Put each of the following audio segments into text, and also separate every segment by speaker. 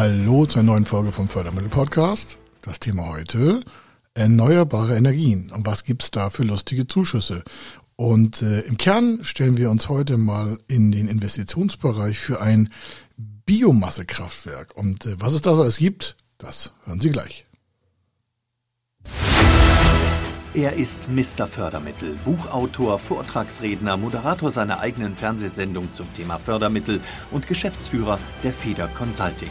Speaker 1: Hallo zur neuen Folge vom Fördermittel-Podcast. Das Thema heute erneuerbare Energien. Und was gibt's da für lustige Zuschüsse? Und äh, im Kern stellen wir uns heute mal in den Investitionsbereich für ein Biomassekraftwerk. Und äh, was es da so alles gibt, das hören Sie gleich.
Speaker 2: Er ist Mr. Fördermittel, Buchautor, Vortragsredner, Moderator seiner eigenen Fernsehsendung zum Thema Fördermittel und Geschäftsführer der Feder Consulting.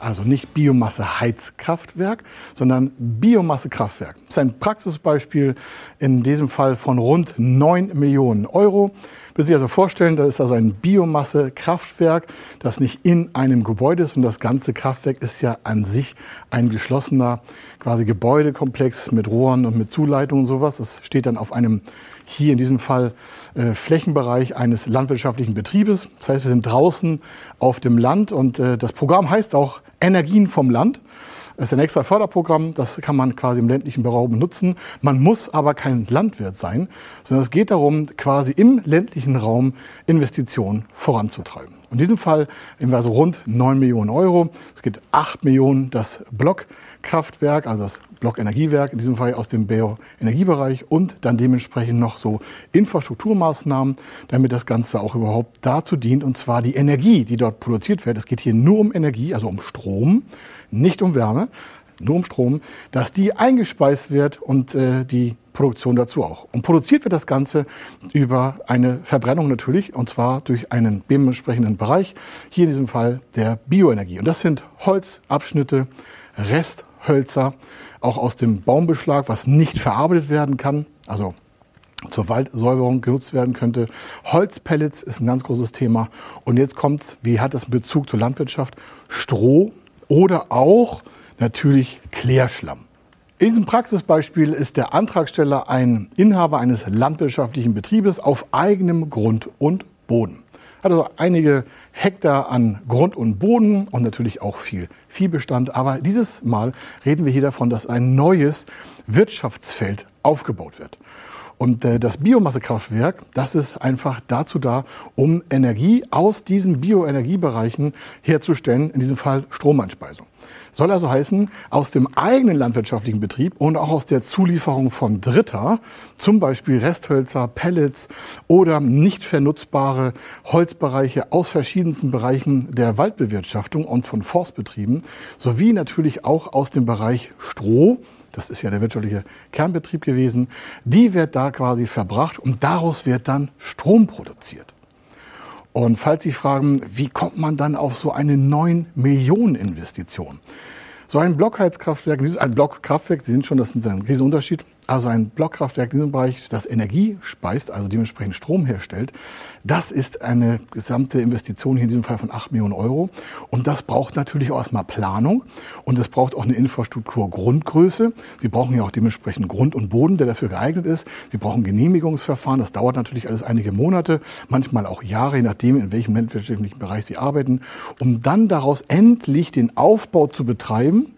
Speaker 1: Also nicht Biomasseheizkraftwerk, sondern Biomassekraftwerk. Das ist ein Praxisbeispiel in diesem Fall von rund 9 Millionen Euro. Müssen Sie sich also vorstellen, das ist also ein Biomassekraftwerk, das nicht in einem Gebäude ist und das ganze Kraftwerk ist ja an sich ein geschlossener quasi Gebäudekomplex mit Rohren und mit Zuleitungen und sowas. Das steht dann auf einem hier in diesem Fall äh, Flächenbereich eines landwirtschaftlichen Betriebes. Das heißt, wir sind draußen auf dem Land und äh, das Programm heißt auch Energien vom Land. Das ist ein extra Förderprogramm, das kann man quasi im ländlichen Raum benutzen. Man muss aber kein Landwirt sein, sondern es geht darum, quasi im ländlichen Raum Investitionen voranzutreiben. In diesem Fall wir also rund 9 Millionen Euro. Es gibt 8 Millionen das Blockkraftwerk, also das Blockenergiewerk, in diesem Fall aus dem Bioenergiebereich und dann dementsprechend noch so Infrastrukturmaßnahmen, damit das Ganze auch überhaupt dazu dient, und zwar die Energie, die dort produziert wird. Es geht hier nur um Energie, also um Strom nicht um Wärme, nur dass die eingespeist wird und äh, die Produktion dazu auch. Und produziert wird das Ganze über eine Verbrennung natürlich, und zwar durch einen dementsprechenden Bereich, hier in diesem Fall der Bioenergie. Und das sind Holzabschnitte, Resthölzer, auch aus dem Baumbeschlag, was nicht verarbeitet werden kann, also zur Waldsäuberung genutzt werden könnte. Holzpellets ist ein ganz großes Thema. Und jetzt kommt's, wie hat das Bezug zur Landwirtschaft? Stroh oder auch natürlich Klärschlamm. In diesem Praxisbeispiel ist der Antragsteller ein Inhaber eines landwirtschaftlichen Betriebes auf eigenem Grund und Boden. Hat also einige Hektar an Grund und Boden und natürlich auch viel Viehbestand. Aber dieses Mal reden wir hier davon, dass ein neues Wirtschaftsfeld aufgebaut wird. Und äh, das Biomassekraftwerk, das ist einfach dazu da, um Energie aus diesen Bioenergiebereichen herzustellen, in diesem Fall Stromeinspeisung. Soll also heißen, aus dem eigenen landwirtschaftlichen Betrieb und auch aus der Zulieferung von Dritter, zum Beispiel Resthölzer, Pellets oder nicht vernutzbare Holzbereiche aus verschiedensten Bereichen der Waldbewirtschaftung und von Forstbetrieben, sowie natürlich auch aus dem Bereich Stroh, das ist ja der wirtschaftliche Kernbetrieb gewesen, die wird da quasi verbracht und daraus wird dann Strom produziert. Und falls Sie fragen, wie kommt man dann auf so eine 9 Millionen Investition? So ein Blockheizkraftwerk, ein Blockkraftwerk, Sie sind schon, das ist ein Riesenunterschied, also ein Blockkraftwerk in diesem Bereich, das Energie speist, also dementsprechend Strom herstellt, das ist eine gesamte Investition hier in diesem Fall von 8 Millionen Euro. Und das braucht natürlich auch erstmal Planung und es braucht auch eine Infrastrukturgrundgröße. Sie brauchen ja auch dementsprechend Grund und Boden, der dafür geeignet ist. Sie brauchen Genehmigungsverfahren. Das dauert natürlich alles einige Monate, manchmal auch Jahre, je nachdem, in welchem landwirtschaftlichen Bereich Sie arbeiten, um dann daraus endlich den Aufbau zu betreiben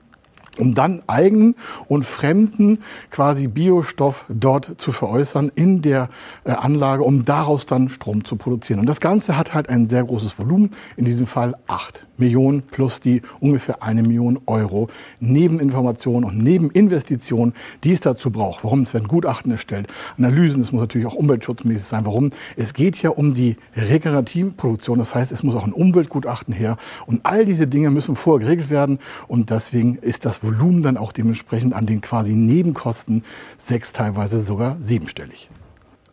Speaker 1: um dann eigenen und fremden quasi Biostoff dort zu veräußern in der äh, Anlage, um daraus dann Strom zu produzieren. Und das Ganze hat halt ein sehr großes Volumen, in diesem Fall acht Millionen plus die ungefähr eine Million Euro Nebeninformationen und Nebeninvestitionen, die es dazu braucht. Warum? Es werden Gutachten erstellt, Analysen, es muss natürlich auch umweltschutzmäßig sein. Warum? Es geht ja um die Regenerativproduktion, das heißt, es muss auch ein Umweltgutachten her und all diese Dinge müssen vorher geregelt werden und deswegen ist das Volumen dann auch dementsprechend an den quasi Nebenkosten sechs, teilweise sogar siebenstellig.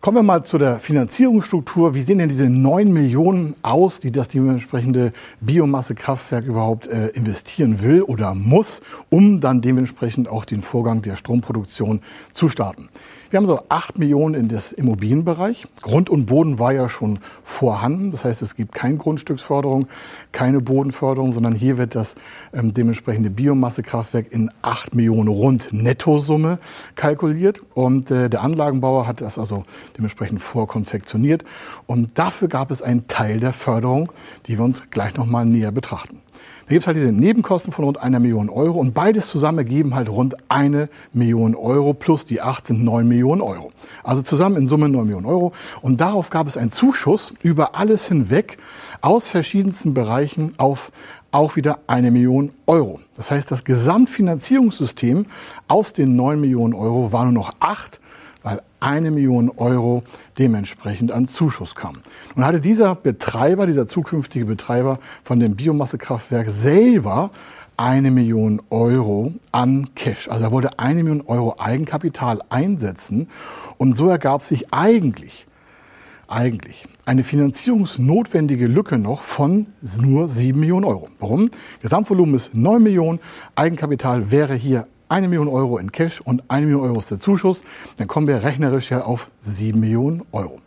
Speaker 1: Kommen wir mal zu der Finanzierungsstruktur. Wie sehen denn diese 9 Millionen aus, die das dementsprechende Biomassekraftwerk überhaupt äh, investieren will oder muss, um dann dementsprechend auch den Vorgang der Stromproduktion zu starten? Wir haben so 8 Millionen in das Immobilienbereich. Grund und Boden war ja schon vorhanden. Das heißt, es gibt keine Grundstücksförderung, keine Bodenförderung, sondern hier wird das ähm, dementsprechende Biomassekraftwerk in 8 Millionen rund Nettosumme kalkuliert. Und äh, der Anlagenbauer hat das also dementsprechend vorkonfektioniert. Und dafür gab es einen Teil der Förderung, die wir uns gleich nochmal näher betrachten. Da gibt es halt diese Nebenkosten von rund einer Million Euro und beides zusammen ergeben halt rund eine Million Euro plus die acht sind neun Millionen Euro. Also zusammen in Summe neun Millionen Euro. Und darauf gab es einen Zuschuss über alles hinweg aus verschiedensten Bereichen auf auch wieder eine Million Euro. Das heißt, das Gesamtfinanzierungssystem aus den neun Millionen Euro war nur noch acht eine Million Euro dementsprechend an Zuschuss kam. Nun hatte dieser Betreiber, dieser zukünftige Betreiber von dem Biomassekraftwerk selber eine Million Euro an Cash. Also er wollte eine Million Euro Eigenkapital einsetzen und so ergab sich eigentlich, eigentlich eine finanzierungsnotwendige Lücke noch von nur sieben Millionen Euro. Warum? Gesamtvolumen ist neun Millionen, Eigenkapital wäre hier eine Million Euro in Cash und eine Million Euro ist der Zuschuss, dann kommen wir rechnerisch ja auf sieben Millionen Euro.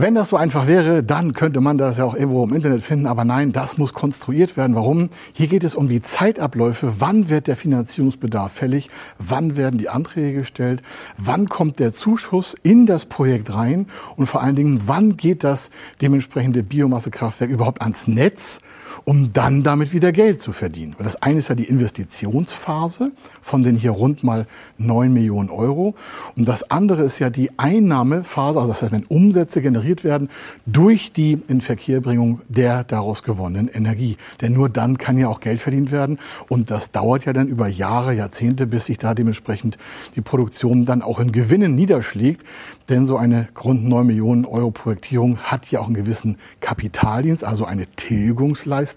Speaker 1: Wenn das so einfach wäre, dann könnte man das ja auch irgendwo im Internet finden. Aber nein, das muss konstruiert werden. Warum? Hier geht es um die Zeitabläufe. Wann wird der Finanzierungsbedarf fällig? Wann werden die Anträge gestellt? Wann kommt der Zuschuss in das Projekt rein? Und vor allen Dingen, wann geht das dementsprechende Biomassekraftwerk überhaupt ans Netz? Um dann damit wieder Geld zu verdienen. Weil das eine ist ja die Investitionsphase von den hier rund mal 9 Millionen Euro. Und das andere ist ja die Einnahmephase, also das heißt, wenn Umsätze generiert werden durch die Inverkehrbringung der daraus gewonnenen Energie. Denn nur dann kann ja auch Geld verdient werden. Und das dauert ja dann über Jahre, Jahrzehnte, bis sich da dementsprechend die Produktion dann auch in Gewinnen niederschlägt. Denn so eine rund 9 Millionen Euro Projektierung hat ja auch einen gewissen Kapitaldienst, also eine Tilgungsleistung.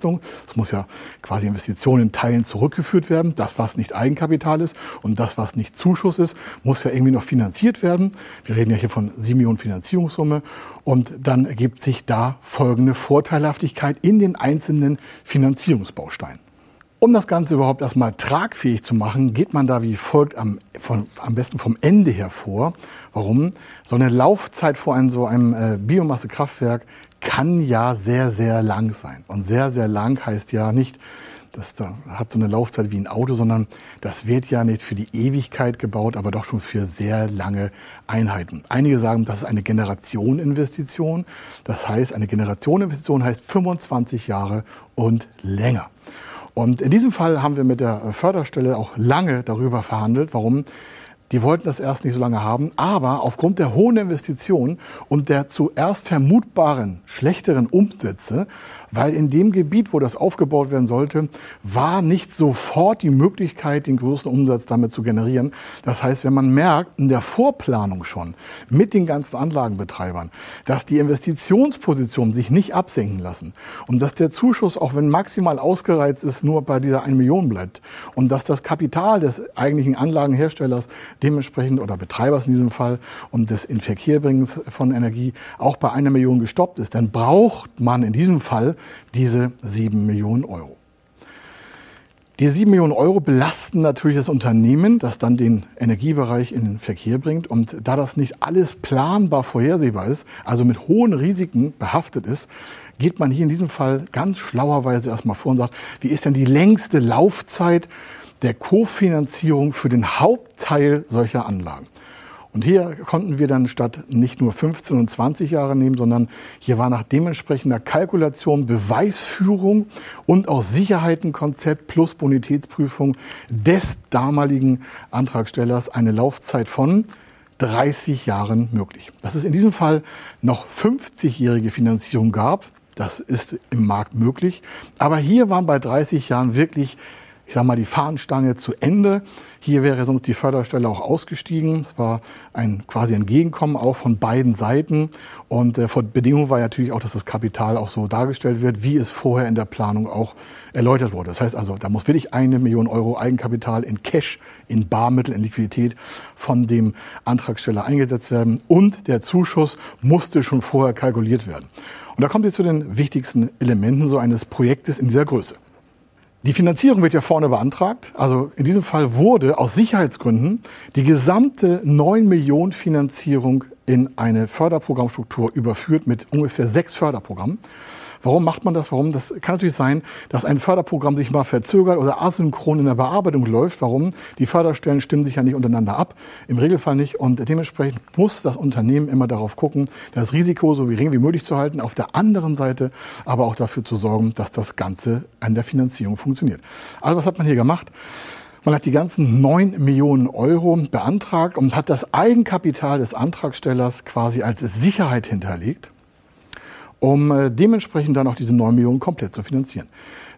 Speaker 1: Es muss ja quasi Investitionen in Teilen zurückgeführt werden. Das, was nicht Eigenkapital ist und das, was nicht Zuschuss ist, muss ja irgendwie noch finanziert werden. Wir reden ja hier von 7 Millionen Finanzierungssumme. Und dann ergibt sich da folgende Vorteilhaftigkeit in den einzelnen Finanzierungsbausteinen. Um das Ganze überhaupt erstmal tragfähig zu machen, geht man da wie folgt am, von, am besten vom Ende her vor. Warum? So eine Laufzeit vor einem so einem äh, Biomassekraftwerk kann ja sehr, sehr lang sein. Und sehr, sehr lang heißt ja nicht, das da hat so eine Laufzeit wie ein Auto, sondern das wird ja nicht für die Ewigkeit gebaut, aber doch schon für sehr lange Einheiten. Einige sagen, das ist eine Generationinvestition. Das heißt, eine Generationinvestition heißt 25 Jahre und länger. Und in diesem Fall haben wir mit der Förderstelle auch lange darüber verhandelt. Warum? Die wollten das erst nicht so lange haben, aber aufgrund der hohen Investitionen und der zuerst vermutbaren schlechteren Umsätze weil in dem Gebiet, wo das aufgebaut werden sollte, war nicht sofort die Möglichkeit, den größten Umsatz damit zu generieren. Das heißt, wenn man merkt, in der Vorplanung schon mit den ganzen Anlagenbetreibern, dass die Investitionspositionen sich nicht absenken lassen und dass der Zuschuss, auch wenn maximal ausgereizt ist, nur bei dieser 1 Million bleibt und dass das Kapital des eigentlichen Anlagenherstellers dementsprechend oder Betreibers in diesem Fall und des Inverkehrbringens von Energie auch bei einer Million gestoppt ist, dann braucht man in diesem Fall diese 7 Millionen Euro. Die 7 Millionen Euro belasten natürlich das Unternehmen, das dann den Energiebereich in den Verkehr bringt. Und da das nicht alles planbar vorhersehbar ist, also mit hohen Risiken behaftet ist, geht man hier in diesem Fall ganz schlauerweise erstmal vor und sagt, wie ist denn die längste Laufzeit der Kofinanzierung für den Hauptteil solcher Anlagen? Und hier konnten wir dann statt nicht nur 15 und 20 Jahre nehmen, sondern hier war nach dementsprechender Kalkulation, Beweisführung und auch Sicherheitenkonzept plus Bonitätsprüfung des damaligen Antragstellers eine Laufzeit von 30 Jahren möglich. Dass es in diesem Fall noch 50-jährige Finanzierung gab, das ist im Markt möglich. Aber hier waren bei 30 Jahren wirklich ich sage mal, die Fahnenstange zu Ende. Hier wäre sonst die Förderstelle auch ausgestiegen. Es war ein quasi Entgegenkommen auch von beiden Seiten. Und äh, Bedingung war natürlich auch, dass das Kapital auch so dargestellt wird, wie es vorher in der Planung auch erläutert wurde. Das heißt also, da muss wirklich eine Million Euro Eigenkapital in Cash, in Barmittel, in Liquidität von dem Antragsteller eingesetzt werden. Und der Zuschuss musste schon vorher kalkuliert werden. Und da kommt jetzt zu den wichtigsten Elementen so eines Projektes in dieser Größe. Die Finanzierung wird ja vorne beantragt. Also in diesem Fall wurde aus Sicherheitsgründen die gesamte 9 Millionen Finanzierung in eine Förderprogrammstruktur überführt mit ungefähr sechs Förderprogrammen. Warum macht man das? Warum? Das kann natürlich sein, dass ein Förderprogramm sich mal verzögert oder asynchron in der Bearbeitung läuft. Warum? Die Förderstellen stimmen sich ja nicht untereinander ab. Im Regelfall nicht. Und dementsprechend muss das Unternehmen immer darauf gucken, das Risiko so gering wie möglich zu halten. Auf der anderen Seite aber auch dafür zu sorgen, dass das Ganze an der Finanzierung funktioniert. Also was hat man hier gemacht? Man hat die ganzen 9 Millionen Euro beantragt und hat das Eigenkapital des Antragstellers quasi als Sicherheit hinterlegt um äh, dementsprechend dann auch diese 9 Millionen komplett zu finanzieren.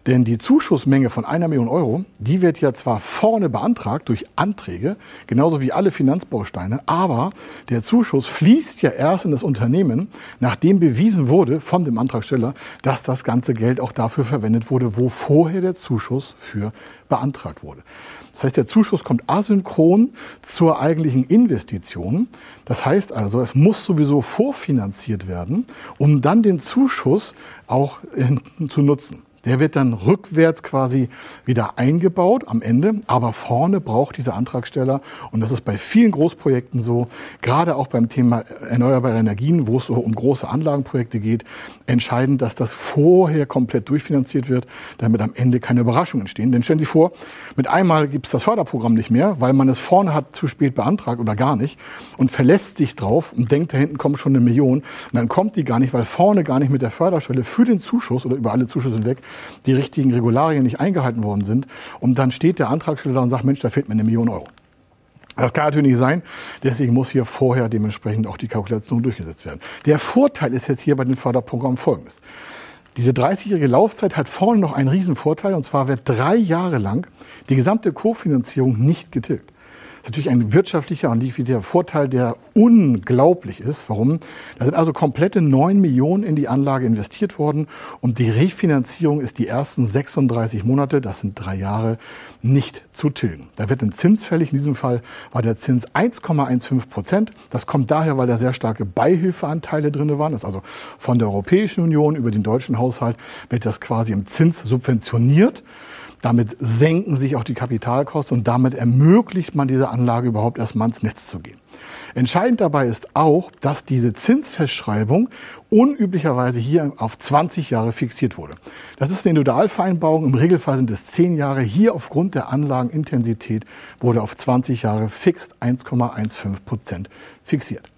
Speaker 1: Denn die Zuschussmenge von einer Million Euro, die wird ja zwar vorne beantragt durch Anträge, genauso wie alle Finanzbausteine, aber der Zuschuss fließt ja erst in das Unternehmen, nachdem bewiesen wurde von dem Antragsteller, dass das ganze Geld auch dafür verwendet wurde, wo vorher der Zuschuss für beantragt wurde. Das heißt, der Zuschuss kommt asynchron zur eigentlichen Investition. Das heißt also, es muss sowieso vorfinanziert werden, um dann den Zuschuss auch zu nutzen. Der wird dann rückwärts quasi wieder eingebaut am Ende, aber vorne braucht dieser Antragsteller, und das ist bei vielen Großprojekten so, gerade auch beim Thema erneuerbare Energien, wo es so um große Anlagenprojekte geht, entscheidend, dass das vorher komplett durchfinanziert wird, damit am Ende keine Überraschungen entstehen. Denn stellen Sie vor, mit einmal gibt es das Förderprogramm nicht mehr, weil man es vorne hat zu spät beantragt oder gar nicht und verlässt sich drauf und denkt, da hinten kommt schon eine Million. Und dann kommt die gar nicht, weil vorne gar nicht mit der Förderstelle für den Zuschuss oder über alle Zuschüsse hinweg die richtigen Regularien nicht eingehalten worden sind. Und dann steht der Antragsteller und sagt, Mensch, da fehlt mir eine Million Euro. Das kann natürlich nicht sein. Deswegen muss hier vorher dementsprechend auch die Kalkulation durchgesetzt werden. Der Vorteil ist jetzt hier bei den Förderprogrammen folgendes. Diese 30-jährige Laufzeit hat vorne noch einen riesen Vorteil, und zwar wird drei Jahre lang die gesamte Kofinanzierung nicht getilgt natürlich ein wirtschaftlicher und liquider Vorteil, der unglaublich ist. Warum? Da sind also komplette 9 Millionen in die Anlage investiert worden und die Refinanzierung ist die ersten 36 Monate, das sind drei Jahre, nicht zu tilgen. Da wird ein Zins fällig. In diesem Fall war der Zins 1,15 Prozent. Das kommt daher, weil da sehr starke Beihilfeanteile drin waren. Das ist also von der Europäischen Union über den deutschen Haushalt wird das quasi im Zins subventioniert. Damit senken sich auch die Kapitalkosten und damit ermöglicht man dieser Anlage überhaupt erstmal ins Netz zu gehen. Entscheidend dabei ist auch, dass diese Zinsfestschreibung unüblicherweise hier auf 20 Jahre fixiert wurde. Das ist eine Individualvereinbarung. Im Regelfall sind es 10 Jahre. Hier aufgrund der Anlagenintensität wurde auf 20 Jahre fix 1,15 Prozent fixiert.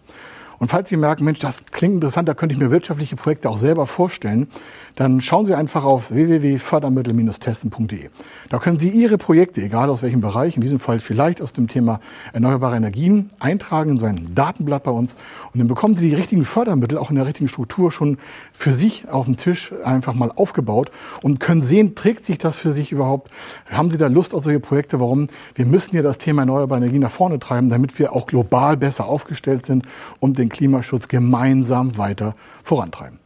Speaker 1: Und falls Sie merken, Mensch, das klingt interessant, da könnte ich mir wirtschaftliche Projekte auch selber vorstellen, dann schauen Sie einfach auf www.fördermittel-testen.de. Da können Sie Ihre Projekte, egal aus welchem Bereich, in diesem Fall vielleicht aus dem Thema erneuerbare Energien, eintragen in so ein Datenblatt bei uns. Und dann bekommen Sie die richtigen Fördermittel auch in der richtigen Struktur schon für sich auf dem Tisch einfach mal aufgebaut und können sehen, trägt sich das für sich überhaupt? Haben Sie da Lust auf solche Projekte? Warum? Wir müssen ja das Thema erneuerbare Energien nach vorne treiben, damit wir auch global besser aufgestellt sind und den Klimaschutz gemeinsam weiter vorantreiben.